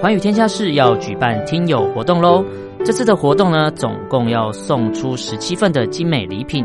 寰宇天下室要举办听友活动喽！这次的活动呢，总共要送出十七份的精美礼品，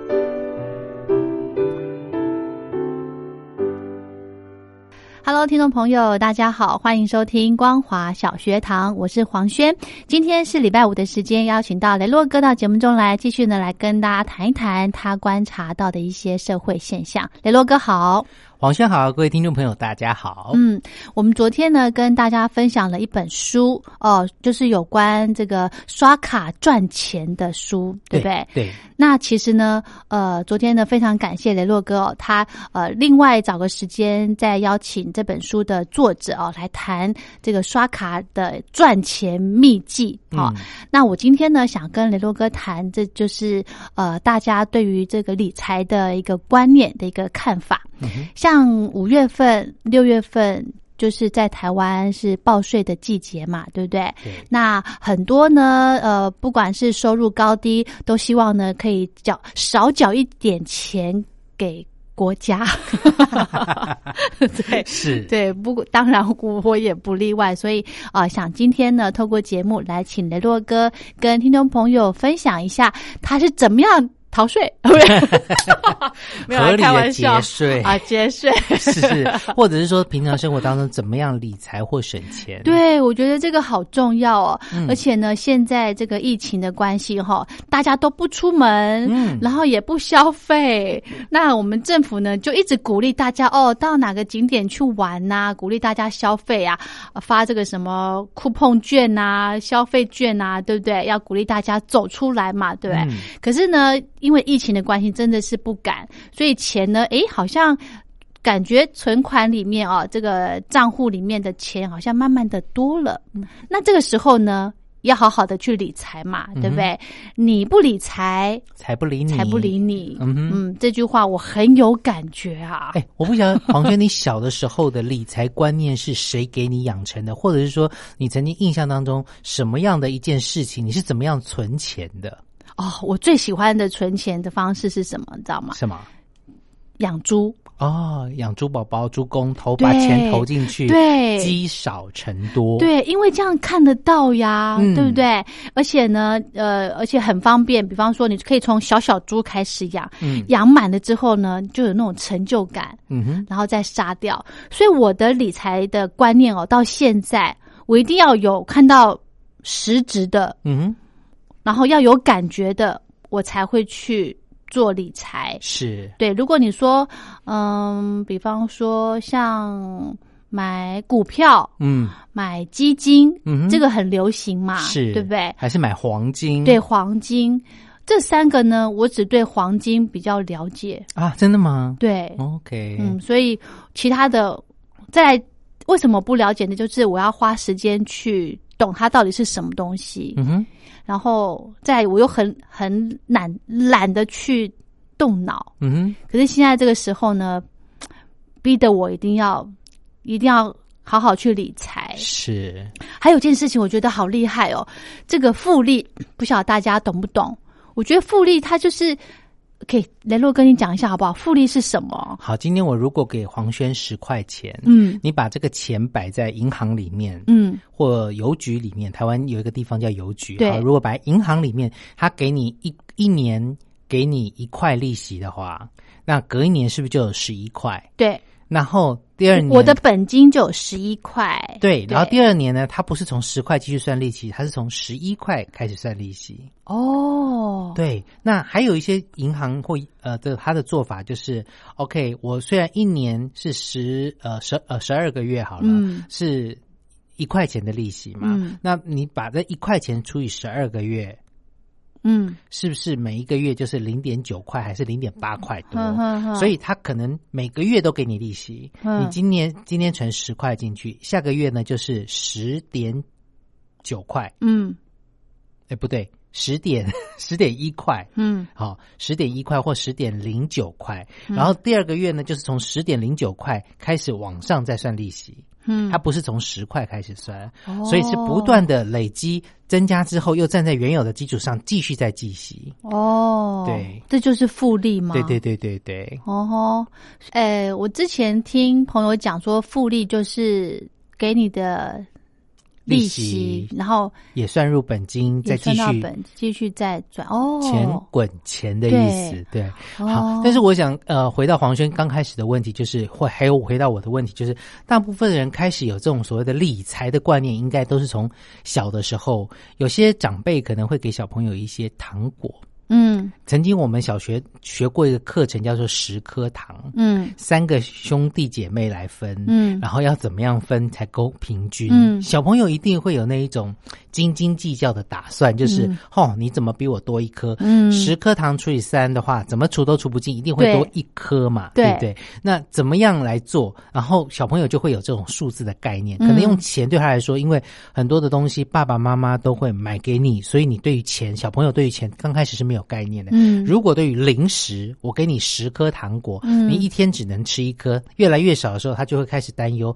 ！Hello，听众朋友，大家好，欢迎收听光华小学堂，我是黄轩。今天是礼拜五的时间，邀请到雷洛哥到节目中来，继续呢来跟大家谈一谈他观察到的一些社会现象。雷洛哥好。黄轩好，各位听众朋友，大家好。嗯，我们昨天呢跟大家分享了一本书哦，就是有关这个刷卡赚钱的书，对不对？对。那其实呢，呃，昨天呢非常感谢雷洛哥哦，他呃另外找个时间再邀请这本书的作者哦来谈这个刷卡的赚钱秘籍。好，那我今天呢想跟雷洛哥谈，这就是呃大家对于这个理财的一个观念的一个看法。像五月份、六月份，就是在台湾是报税的季节嘛，对不对？那很多呢，呃，不管是收入高低，都希望呢可以缴少缴一点钱给国家。对，是，对，不过，当然我我也不例外。所以啊，想今天呢，透过节目来请雷洛哥跟听众朋友分享一下，他是怎么样。逃税，没有开玩笑节税啊，节税是是，或者是说平常生活当中怎么样理财或省钱？对，我觉得这个好重要哦。而且呢，现在这个疫情的关系哈，大家都不出门，嗯，然后也不消费，那我们政府呢就一直鼓励大家哦，到哪个景点去玩呐，鼓励大家消费啊，发这个什么酷碰券呐、消费券呐，对不对？要鼓励大家走出来嘛，对不对？可是呢。因为疫情的关系，真的是不敢，所以钱呢，诶，好像感觉存款里面啊，这个账户里面的钱好像慢慢的多了。那这个时候呢，要好好的去理财嘛，对不对？你不理财，财不理你，财不理你。嗯嗯，这句话我很有感觉啊。哎，我不晓得黄轩，你小的时候的理财观念是谁给你养成的，或者是说你曾经印象当中什么样的一件事情，你是怎么样存钱的？哦，我最喜欢的存钱的方式是什么？你知道吗？什么？养猪哦，养猪宝宝、猪公投，把钱投进去，对，积少成多，对，因为这样看得到呀，对不对？而且呢，呃，而且很方便。比方说，你可以从小小猪开始养，嗯养满了之后呢，就有那种成就感，嗯哼，然后再杀掉。所以我的理财的观念哦，到现在我一定要有看到实质的，嗯哼。然后要有感觉的，我才会去做理财。是对。如果你说，嗯，比方说像买股票，嗯，买基金，嗯，这个很流行嘛，是对不对？还是买黄金？对，黄金。这三个呢，我只对黄金比较了解。啊，真的吗？对，OK，嗯，所以其他的再来为什么不了解呢？就是我要花时间去懂它到底是什么东西，嗯哼，然后再我又很很懒懒得去动脑。嗯哼，可是现在这个时候呢，逼得我一定要一定要好好去理财。是，还有一件事情，我觉得好厉害哦，这个复利不晓得大家懂不懂？我觉得复利它就是。可以，雷洛跟你讲一下好不好？复利是什么？好，今天我如果给黄轩十块钱，嗯你把这个钱摆在银行里面，嗯或邮局里面，台湾有一个地方叫邮局。对，如果摆银行里面，他给你一一年给你一块利息的话，那隔一年是不是就有十一块？对，然后第二年我的本金就有十一块。对，然后第二年呢，它不是从十块继续算利息，它是从十一块开始算利息。哦，对，那还有一些银行或呃的它的做法就是，OK，我虽然一年是十呃十呃十二个月好了，嗯是一块钱的利息嘛，嗯那你把这一块钱除以十二个月，嗯，是不是每一个月就是零点九块还是零点八块多？所以他可能每个月都给你利息。嗯你今年今天存十块进去，下个月呢就是十点九块，嗯。哎，不对，十点 十点一块。嗯。好，十点一块或十点零九块，嗯。然后第二个月呢，就是从十点零九块开始往上再算利息，嗯，它不是从十块开始算，哦。所以是不断的累积增加之后，又站在原有的基础上继续再计息。哦，对，这就是复利吗？对对对对对，哦吼，诶，我之前听朋友讲说，复利就是给你的利利息。然后也算入本金，再继续本，继续再转。哦，钱滚钱的意思。对，好哦，但是我想，呃，回到黄轩刚开始的问题，就是或还有回到我的问题，就是大部分人开始有这种所谓的理财的观念，应该都是从小的时候，有些长辈可能会给小朋友一些糖果。嗯曾经我们小学学过一个课程，叫做十颗糖。嗯三个兄弟姐妹来分，嗯然后要怎么样分才够平均？嗯小朋友一定会有那一种斤斤计较的打算，就是嗯哦，你怎么比我多一颗？嗯十颗糖除以三的话，怎么除都除不尽，一定会多一颗嘛，对不对？那怎么样来做？然后小朋友就会有这种数字的概念，嗯可能用钱对他来说，因为很多的东西爸爸妈妈都会买给你，所以你对于钱，小朋友对于钱刚开始是没有概念的。嗯如果对于零食，我给你十颗糖果，嗯你一天只能吃一颗，越来越少的时候，他就会开始担忧。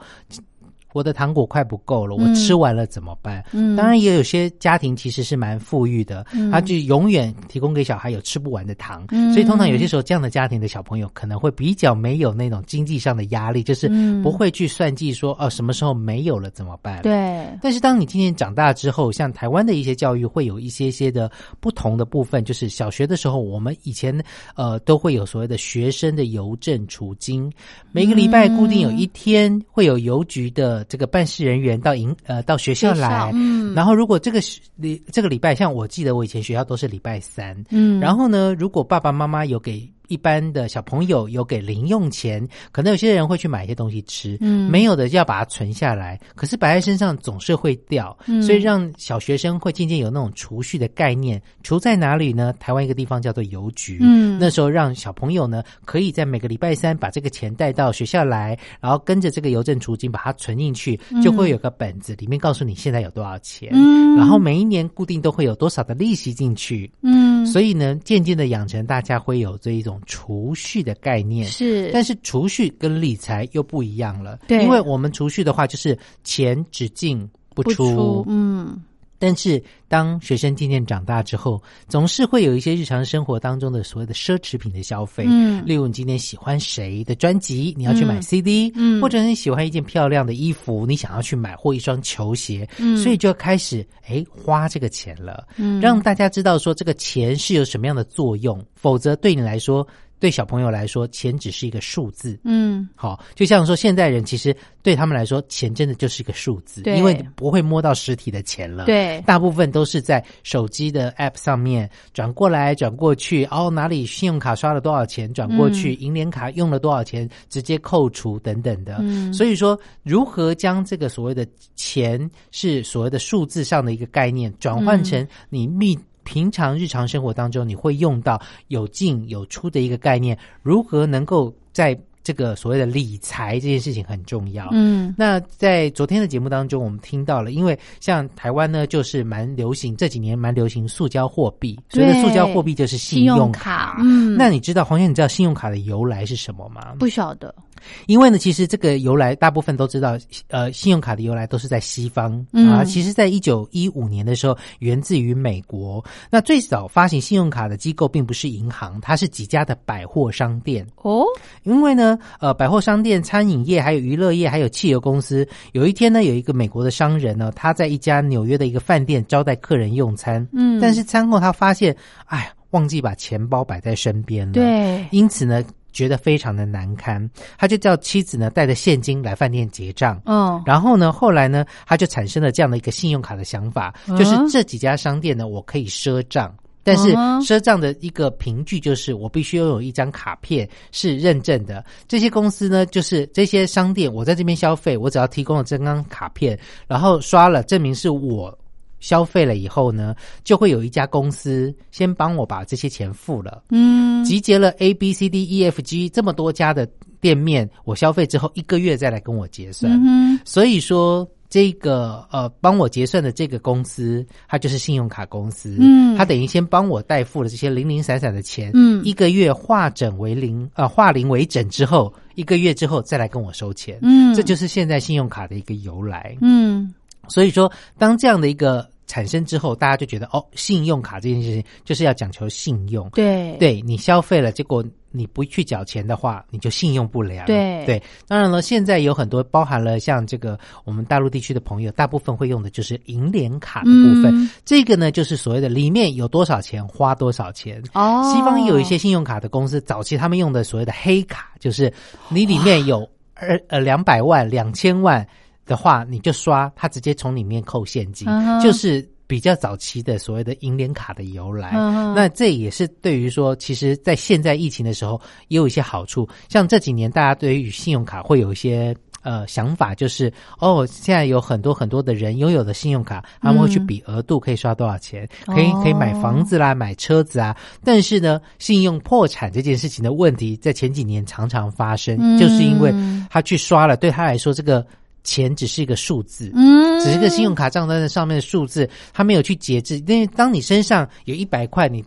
我的糖果快不够了，我吃完了怎么办？嗯当然也有些家庭其实是蛮富裕的，嗯他就永远提供给小孩有吃不完的糖，嗯所以通常有些时候这样的家庭的小朋友可能会比较没有那种经济上的压力，就是嗯不会去算计说哦什么时候没有了怎么办？。对，但是当你今年长大之后，像台湾的一些教育会有一些些的不同的部分，就是小学的时候，我们以前呃都会有所谓的学生的邮政储金，每个礼拜固定有一天会有邮局的这个办事人员到营呃到学校来，嗯。然后如果这个是礼这个礼拜，像我记得我以前学校都是礼拜三，嗯。然后呢，如果爸爸妈妈有给一般的小朋友有给零用钱，可能有些人会去买一些东西吃，嗯没有的就要把它存下来。可是摆在身上总是会掉，嗯所以让小学生会渐渐有那种储蓄的概念。储在哪里呢？台湾一个地方叫做邮局，嗯那时候让小朋友呢可以在每个礼拜三把这个钱带到学校来，然后跟着这个邮政储金把它存进去，就会有个本子，里面告诉你现在有多少钱，嗯然后每一年固定都会有多少的利息进去。嗯所以呢，渐渐的养成大家会有这一种储蓄的概念。是，但是储蓄跟理财又不一样了，对。因为我们储蓄的话就是钱只进不不，出嗯但是当学生渐渐长大之后，总是会有一些日常生活当中的所谓的奢侈品的消费，嗯。例如你今天喜欢谁的专辑，你要去买 CD，嗯。或者你喜欢一件漂亮的衣服，你想要去买或一双球鞋，嗯。所以就要开始哎花这个钱了，嗯。让大家知道说这个钱是有什么样的作用，否则对你来说。对小朋友来说，钱只是一个数字。嗯好，就像说现代人其实对他们来说，钱真的就是一个数字，因为不会摸到实体的钱了。对大部分都是在手机的 App 上面转过来转过去，哦，哪里信用卡刷了多少钱转过去，银联卡用了多少钱直接扣除等等的。嗯所以说，如何将这个所谓的钱是所谓的数字上的一个概念，转换成你密。平常日常生活当中你会用到有进有出的一个概念，如何能够在这个所谓的理财这件事情很重要。嗯，那在昨天的节目当中，我们听到了，因为像台湾呢，就是蛮流行这几年蛮流行塑胶货币，所谓的塑胶货币就是信用卡。嗯，那你知道黄轩，你知道信用卡的由来是什么吗？不晓得。因为呢，其实这个由来大部分都知道，呃，信用卡的由来都是在西方啊。其实，在一九一五年的时候，源自于美国。那最早发行信用卡的机构并不是银行，它是几家的百货商店哦。因为呢，呃，百货商店、餐饮业、还有娱乐业、还有汽油公司，有一天呢，有一个美国的商人呢，他在一家纽约的一个饭店招待客人用餐，嗯，但是餐后他发现，哎，忘记把钱包摆在身边了，对，因此呢。觉得非常的难堪，他就叫妻子呢带着现金来饭店结账。嗯，然后呢，后来呢，他就产生了这样的一个信用卡的想法，就是这几家商店呢，我可以赊账，但是赊账的一个凭据就是我必须拥有一张卡片是认证的。这些公司呢，就是这些商店，我在这边消费，我只要提供了这张卡片，然后刷了证明是我。消费了以后呢，就会有一家公司先帮我把这些钱付了。嗯，集结了 A B C D E F G 这么多家的店面，我消费之后一个月再来跟我结算。嗯，所以说这个呃帮我结算的这个公司，它就是信用卡公司。嗯，它等于先帮我代付了这些零零散散的钱。嗯，一个月化整为零，呃化零为整之后，一个月之后再来跟我收钱。嗯，这就是现在信用卡的一个由来。嗯，所以说当这样的一个。产生之后，大家就觉得哦，信用卡这件事情就是要讲求信用。对，对你消费了，结果你不去缴钱的话，你就信用不良。对对，当然了，现在有很多包含了像这个我们大陆地区的朋友，大部分会用的就是银联卡的部分。这个呢，就是所谓的里面有多少钱花多少钱。哦，西方有一些信用卡的公司，早期他们用的所谓的黑卡，就是你里面有二呃两百万、两千万。的话，你就刷，他直接从里面扣现金，就是比较早期的所谓的银联卡的由来。那这也是对于说，其实，在现在疫情的时候，也有一些好处。像这几年，大家对于信用卡会有一些呃想法，就是哦，现在有很多很多的人拥有的信用卡，他们会去比额度可以刷多少钱，可以可以买房子啦，买车子啊。但是呢，信用破产这件事情的问题，在前几年常常发生，就是因为他去刷了，对他来说这个。钱只是一个数字，嗯，只是个信用卡账单的上面的数字，他没有去节制。因为当你身上有一百块，你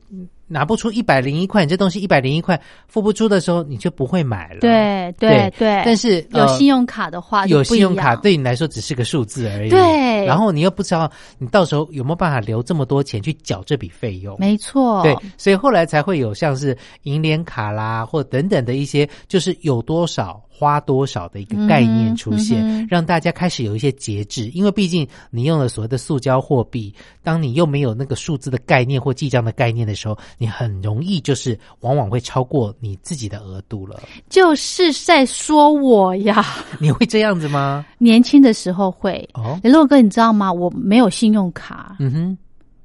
拿不出一百零一块，你这东西一百零一块付不出的时候，你就不会买了。对对对。但是有信用卡的话，有信用卡对你来说只是个数字而已。对。然后你又不知道你到时候有没有办法留这么多钱去缴这笔费用。没错。对，所以后来才会有像是银联卡啦，或等等的一些，就是有多少。花多少的一个概念出现，让大家开始有一些节制，因为毕竟你用了所谓的塑胶货币，当你又没有那个数字的概念或记账的概念的时候，你很容易就是往往会超过你自己的额度了。就是在说我呀，你会这样子吗？年轻的时候会哦，洛哥，你知道吗？我没有信用卡。嗯哼。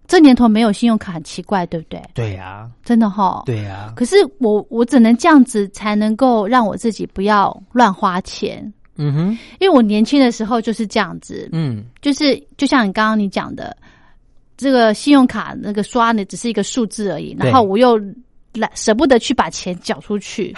这年头没有信用卡很奇怪，对不对？对呀，真的哈。对呀。可是我我只能这样子才能够让我自己不要乱花钱。嗯哼。因为我年轻的时候就是这样子。嗯。就是就像你刚刚你讲的，这个信用卡那个刷呢，只是一个数字而已。然后我又。懒舍不得去把钱缴出去，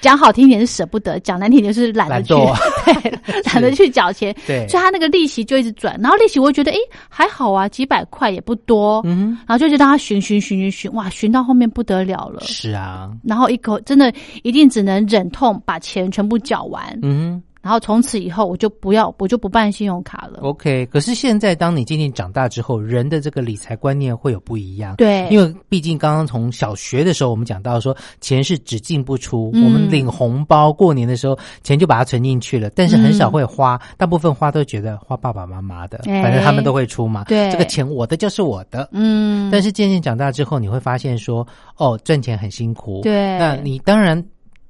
讲好听点是舍不得，讲难听点是懒得去，对，懒得去缴钱，对，所以他那个利息就一直转，然后利息我觉得哎还好啊，几百块也不多，嗯，然后就就让他寻寻寻寻寻，哇，寻到后面不得了了，是啊，然后一口真的一定只能忍痛把钱全部缴完，嗯。然后从此以后，我就不要，我就不办信用卡了。OK，可是现在当你渐渐长大之后，人的这个理财观念会有不一样。对，因为毕竟刚刚从小学的时候，我们讲到说，钱是只进不出。我们领红包过年的时候，钱就把它存进去了，但是很少会花，大部分花都觉得花爸爸妈妈的，反正他们都会出嘛。对，这个钱我的就是我的。嗯，但是渐渐长大之后，你会发现说，哦，赚钱很辛苦。对，那你当然。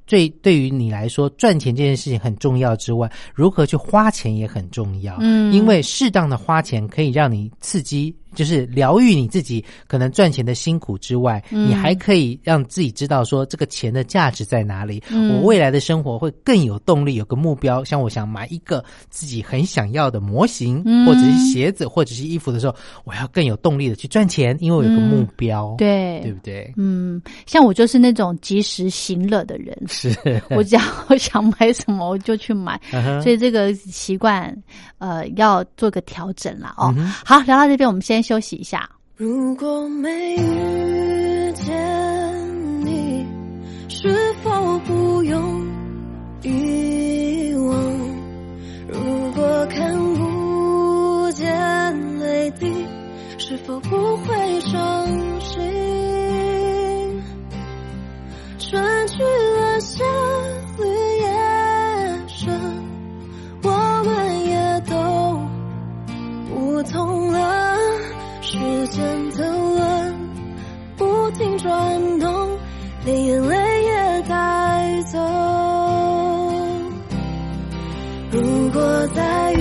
对，对于你来说，赚钱这件事情很重要之外，如何去花钱也很重要。嗯，因为适当的花钱可以让你刺激就是疗愈你自己可能赚钱的辛苦之外，你还可以让自己知道说这个钱的价值在哪里。我未来的生活会更有动力，有个目标。像我想买一个自己很想要的模型，或者是鞋子，或者是衣服的时候，我要更有动力的去赚钱，因为我有个目标。对，对不对？嗯，像我就是那种及时行乐的人，是 我只要我想买什么我就去买，所以这个习惯呃要做个调整了哦。好，聊到这边，我们先休息一下。如果没遇见你，是否不用遗忘？如果看不见泪滴，是否不会伤心？春去了，夏绿叶深，我们也都不同了。时间的轮不停转动，连眼泪也带走。如果再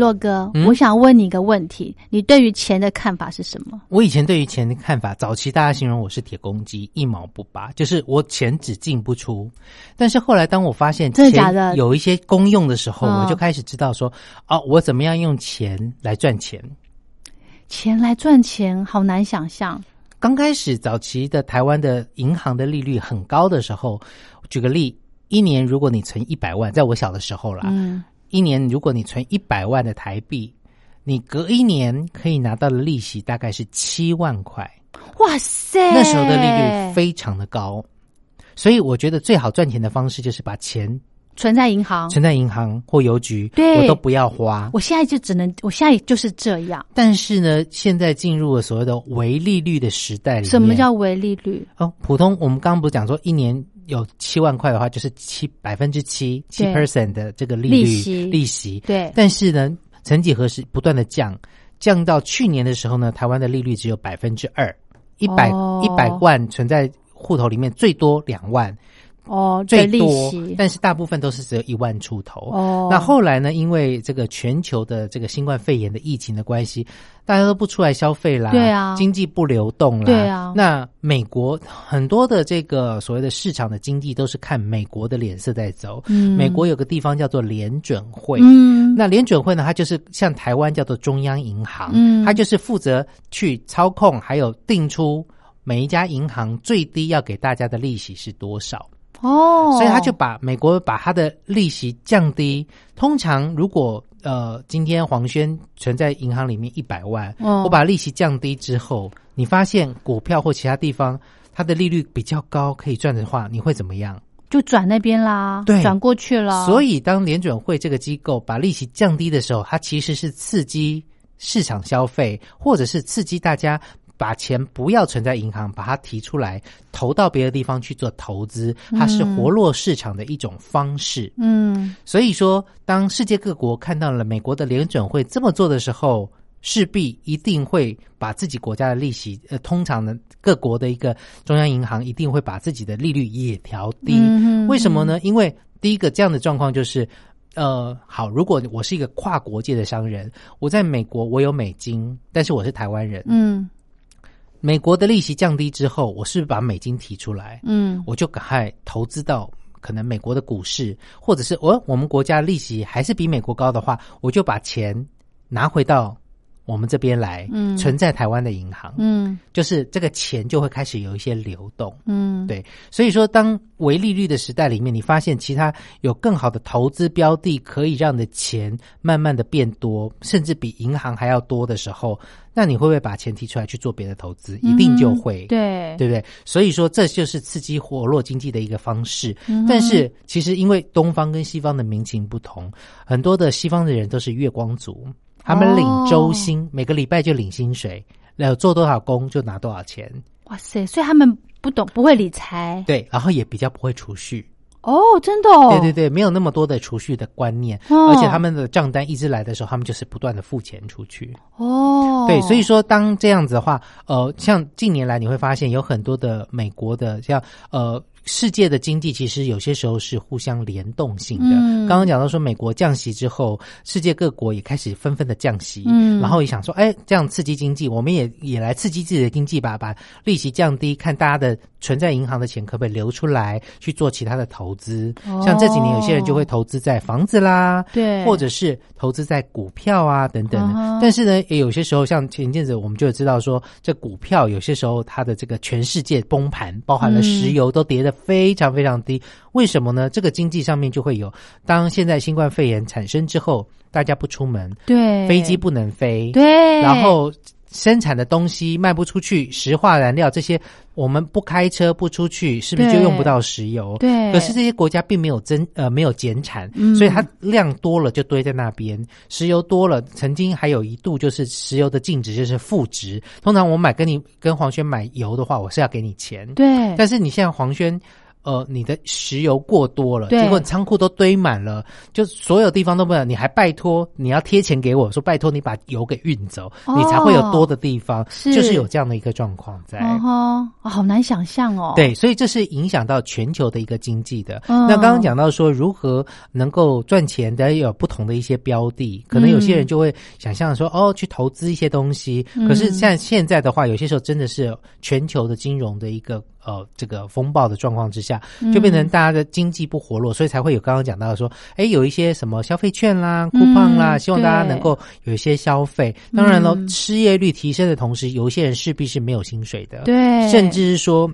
洛哥，嗯我想问你一个问题：你对于钱的看法是什么？我以前对于钱的看法，早期大家形容我是铁公鸡，一毛不拔，就是我钱只进不出。但是后来当我发现真的假的钱有一些功用的时候，嗯我就开始知道说，哦，我怎么样用钱来赚钱。钱来赚钱，好难想象。刚开始早期的台湾的银行的利率很高的时候，举个例，一年如果你存一百万，在我小的时候啦，嗯，一年如果你存一百万的台币，你隔一年可以拿到的利息大概是七万块。哇塞，那时候的利率非常的高，所以我觉得最好赚钱的方式就是把钱存在银行。存在银行或邮局，对我都不要花。我现在就只能，我现在就是这样。但是呢，现在进入了所谓的微利率的时代里面。什么叫微利率？哦？普通我们刚刚不是讲说一年有七万块的话，就是七百分之七七 percent 的这个利率利息利息。对，但是呢，曾几何时不断的降，降到去年的时候呢，台湾的利率只有百分之二，一百哦一百万存在户头里面最多两万，哦，最多，但是大部分都是只有一万出头。哦，那后来呢？因为这个全球的这个新冠肺炎的疫情的关系，大家都不出来消费啦，对啊经济不流动啦，对啊那美国很多的这个所谓的市场的经济都是看美国的脸色在走。嗯美国有个地方叫做联准会，嗯那联准会呢，它就是像台湾叫做中央银行，嗯它就是负责去操控还有定出每一家银行最低要给大家的利息是多少。哦，所以他就把美国把他的利息降低。通常如果呃今天黄轩存在银行里面一百万，嗯我把利息降低之后，你发现股票或其他地方它的利率比较高，可以赚的话，你会怎么样？就转那边啦，对转过去了，所以当联准会这个机构把利息降低的时候，它其实是刺激市场消费，或者是刺激大家。把钱不要存在银行，把它提出来投到别的地方去做投资，它是活络市场的一种方式。嗯所以说，当世界各国看到了美国的联准会这么做的时候，势必一定会把自己国家的利息，呃，通常呢，各国的一个中央银行一定会把自己的利率也调低。嗯为什么呢？因为第一个这样的状况就是。呃，好，如果我是一个跨国界的商人，我在美国我有美金，但是我是台湾人，嗯美国的利息降低之后，我是不是把美金提出来？嗯我就赶快投资到可能美国的股市，或者是我我们国家利息还是比美国高的话，我就把钱拿回到我们这边来，嗯存在台湾的银行，嗯就是这个钱就会开始有一些流动。嗯，对，所以说，当微利率的时代里面，你发现其他有更好的投资标的，可以让你的钱慢慢的变多，甚至比银行还要多的时候，那你会不会把钱提出来去做别的投资？一定就会。嗯对对不对？所以说，这就是刺激活络经济的一个方式。嗯但是，其实因为东方跟西方的民情不同，很多的西方的人都是月光族，他们领周薪，每个礼拜就领薪水，然后做多少工就拿多少钱，哇塞，所以他们不懂不会理财对，然后也比较不会储蓄。哦，真的哦，对对对，没有那么多的储蓄的观念，哦而且他们的账单一直来的时候，他们就是不断的付钱出去。哦，对，所以说当这样子的话，呃，像近年来你会发现有很多的美国的像呃。世界的经济其实有些时候是互相联动性的。嗯刚刚讲到说，美国降息之后，世界各国也开始纷纷的降息，嗯然后也想说，哎，这样刺激经济，我们也也来刺激自己的经济吧，把利息降低，看大家的存在银行的钱可不可以流出来去做其他的投资。哦像这几年有些人就会投资在房子啦，对，或者是投资在股票啊等等的。嗯但是呢，也有些时候，像前一阵子我们就知道说，这股票有些时候它的这个全世界崩盘，包含了石油都跌得非常非常低。为什么呢？这个经济上面就会有，当现在新冠肺炎产生之后，大家不出门，对飞机不能飞，对，然后。生产的东西卖不出去，石化燃料这些，我们不开车不出去，是不是就用不到石油？对，可是这些国家并没有增呃没有减产，嗯所以它量多了就堆在那边，石油多了，曾经还有一度就是石油的净值就是负值。通常我买跟你跟黄轩买油的话，我是要给你钱，对，但是你现在黄轩。呃，你的石油过多了，对结果仓库都堆满了，就所有地方都不能，你还拜托你要贴钱给我说，拜托你把油给运走，哦你才会有多的地方，是就是有这样的一个状况在。哦好难想象哦。，对，所以这是影响到全球的一个经济的。嗯那刚刚讲到说如何能够赚钱大家，有不同的一些标的，可能有些人就会想象说，哦，去投资一些东西。嗯可是像现在的话，有些时候真的是全球的金融的一个呃这个风暴的状况之下，嗯就变成大家的经济不活络，所以才会有刚刚讲到的说，哎，有一些什么消费券啦、coupon 啦，嗯希望大家能够有一些消费。当然了，嗯失业率提升的同时，有一些人势必是没有薪水的。对，甚至是说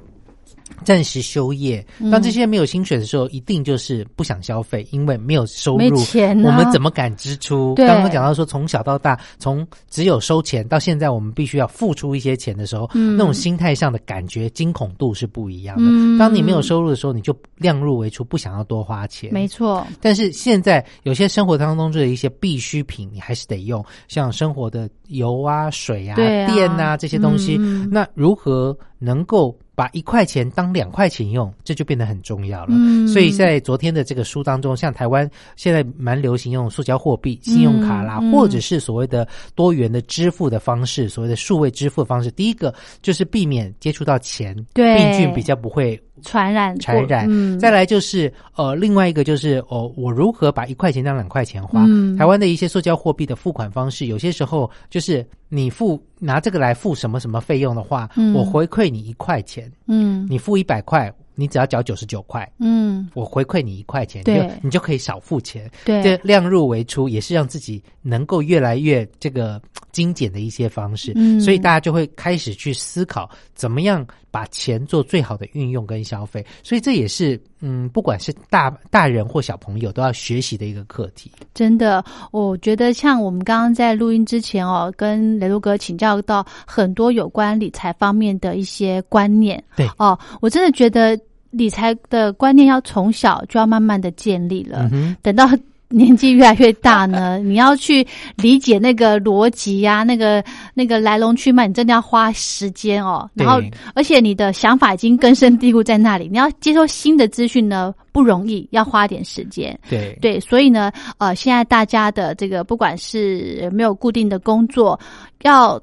暂时休业。嗯当这些没有薪水的时候，一定就是不想消费，因为没有收没入。钱啊我们怎么敢支出？刚刚讲到说，从小到大，从只有收钱到现在，我们必须要付出一些钱的时候，嗯那种心态上的感觉、惊恐度是不一样的。嗯当你没有收入的时候，你就量入为出，不想要多花钱。没错，但是现在有些生活当中的一些必需品，你还是得用，像生活的油啊、水啊、啊电啊这些东西。嗯那如何能够把一块钱当两块钱用，这就变得很重要了。嗯所以在昨天的这个书当中，像台湾现在蛮流行用塑胶货币、信用卡啦，或者是所谓的多元的支付的方式，所谓的数位支付的方式。第一个就是避免接触到钱，对病菌比较不会传染传染。嗯，再来就是呃，另外一个就是哦，我如何把一块钱当两块钱花？嗯台湾的一些塑胶货币的付款方式，有些时候就是你付拿这个来付什么什么费用的话，嗯我回馈你一块钱，嗯你付一百块，你只要缴九十九块。嗯，我回馈你一块钱，对就你就可以少付钱。对这量入为出，也是让自己能够越来越这个精简的一些方式。嗯所以大家就会开始去思考，怎么样把钱做最好的运用跟消费。所以这也是嗯，不管是大大人或小朋友都要学习的一个课题。真的，我觉得像我们刚刚在录音之前哦，跟雷路哥请教到很多有关理财方面的一些观念。对哦，我真的觉得理财的观念要从小就要慢慢的建立了。嗯，等到年纪越来越大呢，你要去理解那个逻辑呀、那个那个来龙去脉，你真的要花时间哦。然后，而且你的想法已经根深蒂固在那里，你要接受新的资讯呢不容易，要花点时间。对对，所以呢，呃，现在大家的这个不管是没有固定的工作，要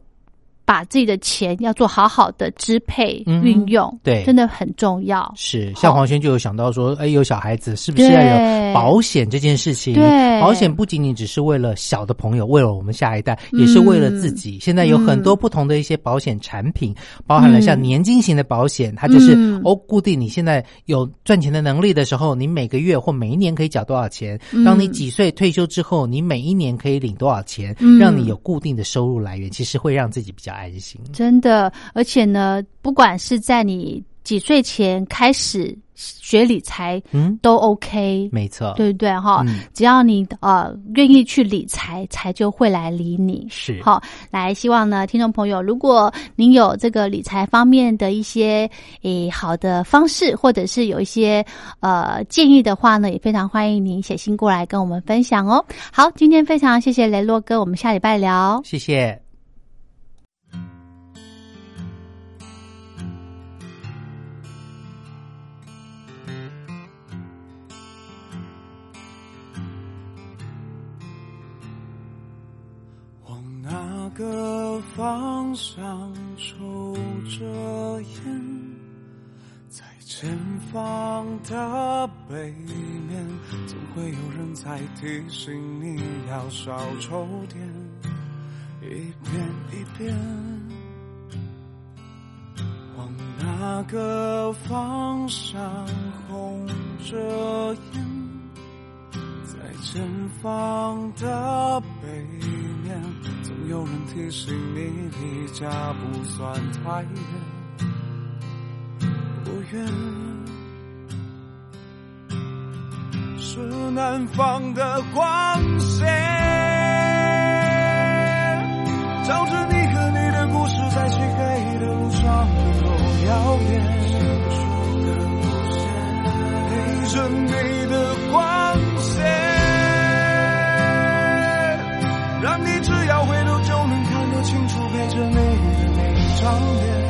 把自己的钱要做好好的支配、运用，对真的很重要。是，像黄轩就有想到说，哎，有小孩子是不是要有保险这件事情？对保险不仅仅只是为了小的朋友，为了我们下一代，也是为了自己。现在有很多不同的一些保险产品，包含了像年金型的保险，它就是、嗯哦，固定你现在有赚钱的能力的时候，你每个月或每一年可以缴多少钱？嗯当你几岁退休之后，你每一年可以领多少钱？嗯让你有固定的收入来源，其实会让自己比较安心。真的，而且呢，不管是在你几岁前开始学理财，嗯，都 OK，没错，对不对哈？嗯只要你呃愿意去理财，财就会来理你。是好，来，希望呢，听众朋友，如果您有这个理财方面的一些诶好的方式，或者是有一些呃建议的话呢，也非常欢迎您写信过来跟我们分享哦。好，今天非常谢谢雷洛哥，我们下礼拜聊。谢谢。个方向抽着烟？在前方的背面，总会有人在提醒你要少抽点，一遍一遍。往哪个方向红着眼？在前方的背面，有人提醒你离家不算太远，不远。是南方的光线，照着你和你的故事，在漆黑的路上都耀眼。陪着你长脸。